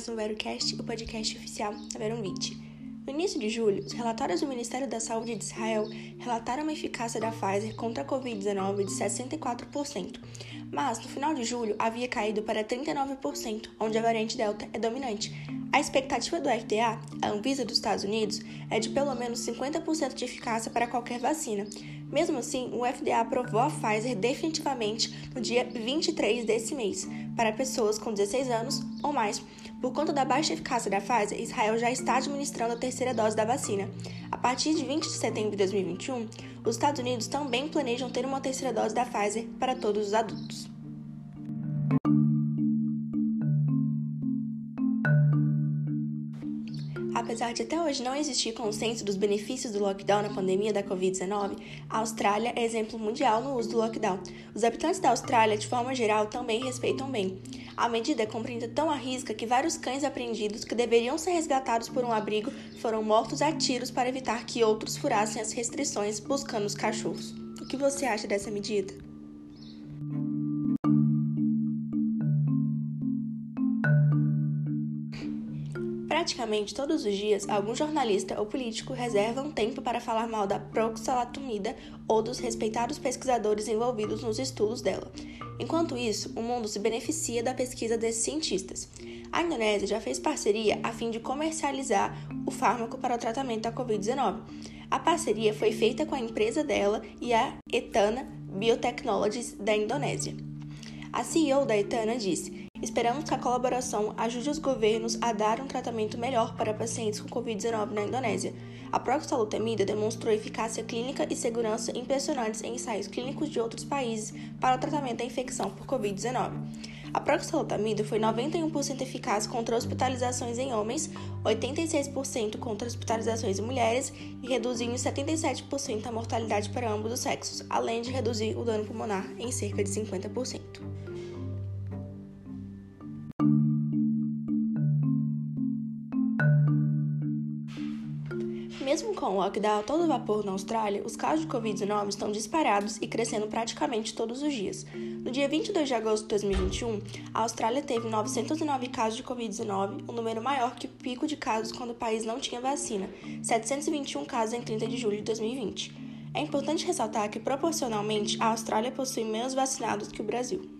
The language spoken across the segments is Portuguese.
mais um VeroCast, o podcast oficial da Veronvit. No início de julho, os relatórios do Ministério da Saúde de Israel relataram uma eficácia da Pfizer contra a Covid-19 de 64%, mas no final de julho havia caído para 39%, onde a variante Delta é dominante. A expectativa do FDA, a Anvisa dos Estados Unidos, é de pelo menos 50% de eficácia para qualquer vacina. Mesmo assim, o FDA aprovou a Pfizer definitivamente no dia 23 desse mês, para pessoas com 16 anos ou mais. Por conta da baixa eficácia da Pfizer, Israel já está administrando a terceira dose da vacina. A partir de 20 de setembro de 2021, os Estados Unidos também planejam ter uma terceira dose da Pfizer para todos os adultos. Apesar de até hoje não existir consenso dos benefícios do lockdown na pandemia da Covid-19, a Austrália é exemplo mundial no uso do lockdown. Os habitantes da Austrália, de forma geral, também respeitam bem. A medida é cumprida tão à risca que vários cães apreendidos que deveriam ser resgatados por um abrigo foram mortos a tiros para evitar que outros furassem as restrições buscando os cachorros. O que você acha dessa medida? Praticamente todos os dias, algum jornalista ou político reserva um tempo para falar mal da proxalatumida ou dos respeitados pesquisadores envolvidos nos estudos dela. Enquanto isso, o mundo se beneficia da pesquisa desses cientistas. A Indonésia já fez parceria a fim de comercializar o fármaco para o tratamento da Covid-19. A parceria foi feita com a empresa dela e a Etana Biotechnologies da Indonésia. A CEO da Etana disse: Esperamos que a colaboração ajude os governos a dar um tratamento melhor para pacientes com Covid-19 na Indonésia. A proxalutamida demonstrou eficácia clínica e segurança impressionantes em ensaios clínicos de outros países para o tratamento da infecção por Covid-19. A proxalutamida foi 91% eficaz contra hospitalizações em homens, 86% contra hospitalizações em mulheres e reduziu em 77% a mortalidade para ambos os sexos, além de reduzir o dano pulmonar em cerca de 50%. Mesmo com o lockdown todo vapor na Austrália, os casos de Covid-19 estão disparados e crescendo praticamente todos os dias. No dia 22 de agosto de 2021, a Austrália teve 909 casos de Covid-19, um número maior que o pico de casos quando o país não tinha vacina, 721 casos em 30 de julho de 2020. É importante ressaltar que, proporcionalmente, a Austrália possui menos vacinados que o Brasil.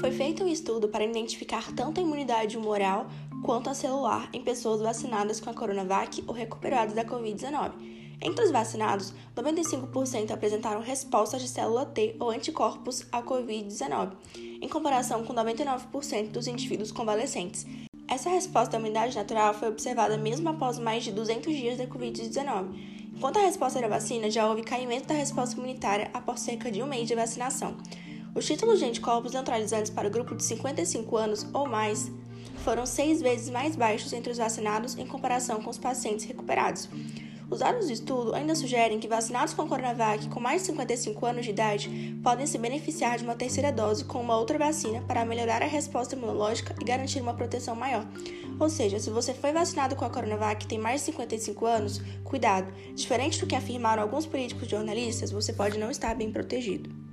Foi feito um estudo para identificar tanto a imunidade humoral quanto a celular em pessoas vacinadas com a Coronavac ou recuperadas da Covid-19. Entre os vacinados, 95% apresentaram respostas de célula T ou anticorpos à Covid-19, em comparação com 99% dos indivíduos convalescentes. Essa resposta da imunidade natural foi observada mesmo após mais de 200 dias da Covid-19. Enquanto a resposta da vacina, já houve caimento da resposta imunitária após cerca de um mês de vacinação. Os títulos de anticorpos neutralizantes para o grupo de 55 anos ou mais foram seis vezes mais baixos entre os vacinados em comparação com os pacientes recuperados. Os dados do estudo ainda sugerem que vacinados com Coronavac com mais de 55 anos de idade podem se beneficiar de uma terceira dose com uma outra vacina para melhorar a resposta imunológica e garantir uma proteção maior. Ou seja, se você foi vacinado com a Coronavac e tem mais de 55 anos, cuidado! Diferente do que afirmaram alguns políticos e jornalistas, você pode não estar bem protegido.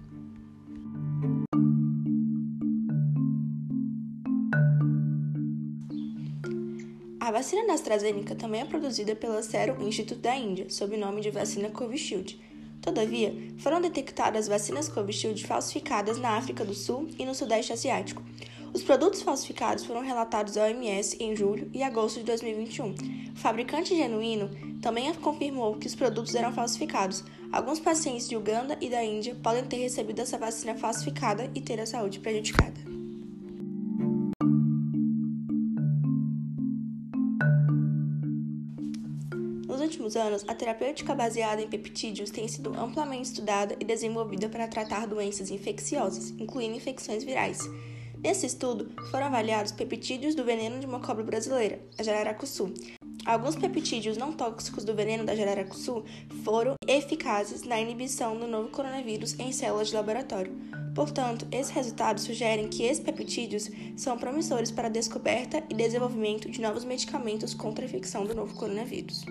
A vacina da AstraZeneca também é produzida pela Serum Institute da Índia, sob o nome de vacina Covishield. Todavia, foram detectadas vacinas Covishield falsificadas na África do Sul e no Sudeste Asiático. Os produtos falsificados foram relatados à OMS em julho e agosto de 2021. O fabricante genuíno também confirmou que os produtos eram falsificados. Alguns pacientes de Uganda e da Índia podem ter recebido essa vacina falsificada e ter a saúde prejudicada. Últimos anos, a terapêutica baseada em peptídeos tem sido amplamente estudada e desenvolvida para tratar doenças infecciosas, incluindo infecções virais. Nesse estudo, foram avaliados peptídeos do veneno de uma cobra brasileira, a jararacuçu. Alguns peptídeos não tóxicos do veneno da jararacuçu foram eficazes na inibição do novo coronavírus em células de laboratório. Portanto, esses resultados sugerem que esses peptídeos são promissores para a descoberta e desenvolvimento de novos medicamentos contra a infecção do novo coronavírus.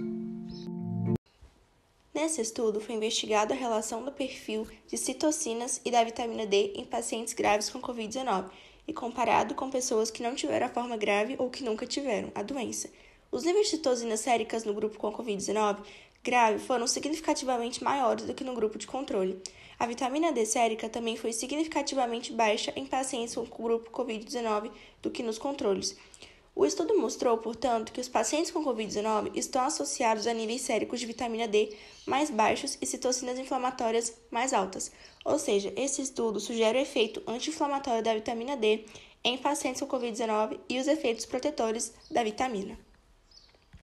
Nesse estudo, foi investigada a relação do perfil de citocinas e da vitamina D em pacientes graves com Covid-19 e comparado com pessoas que não tiveram a forma grave ou que nunca tiveram a doença. Os níveis de citocinas séricas no grupo com Covid-19 grave foram significativamente maiores do que no grupo de controle. A vitamina D sérica também foi significativamente baixa em pacientes com o grupo Covid-19 do que nos controles. O estudo mostrou, portanto, que os pacientes com Covid-19 estão associados a níveis séricos de vitamina D mais baixos e citocinas inflamatórias mais altas. Ou seja, esse estudo sugere o efeito anti-inflamatório da vitamina D em pacientes com Covid-19 e os efeitos protetores da vitamina.